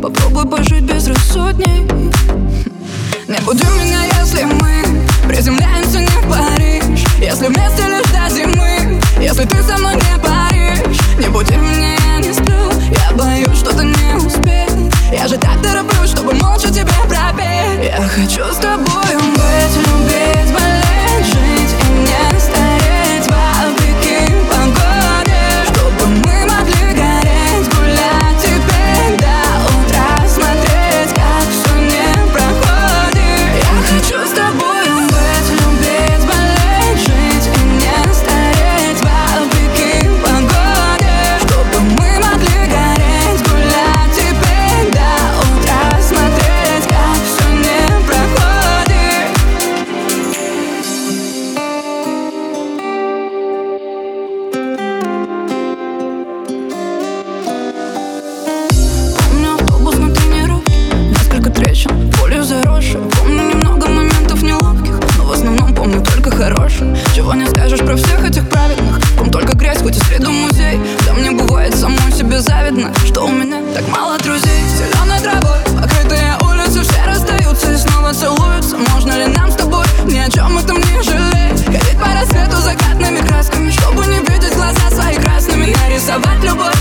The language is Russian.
Попробуй пожить безрассудней Не буди меня, если мы Приземляемся не в Париж. Если вместе лишь до зимы Если ты со мной не паришь. Не буди меня, я не сплю Я боюсь что-то не успеть Я же так тороплюсь, чтобы молча тебе пропеть. Я хочу с тобой Скажешь про всех этих праведных. Ком только грязь, хоть и среду музей. Да мне бывает самой себе завидно Что у меня так мало друзей. Зеленой травой покрытые улицы Все расстаются и снова целуются. Можно ли нам с тобой ни о чем этом не жалеть? Ходить по рассвету закатными красками Чтобы не видеть глаза свои красными. Нарисовать любовь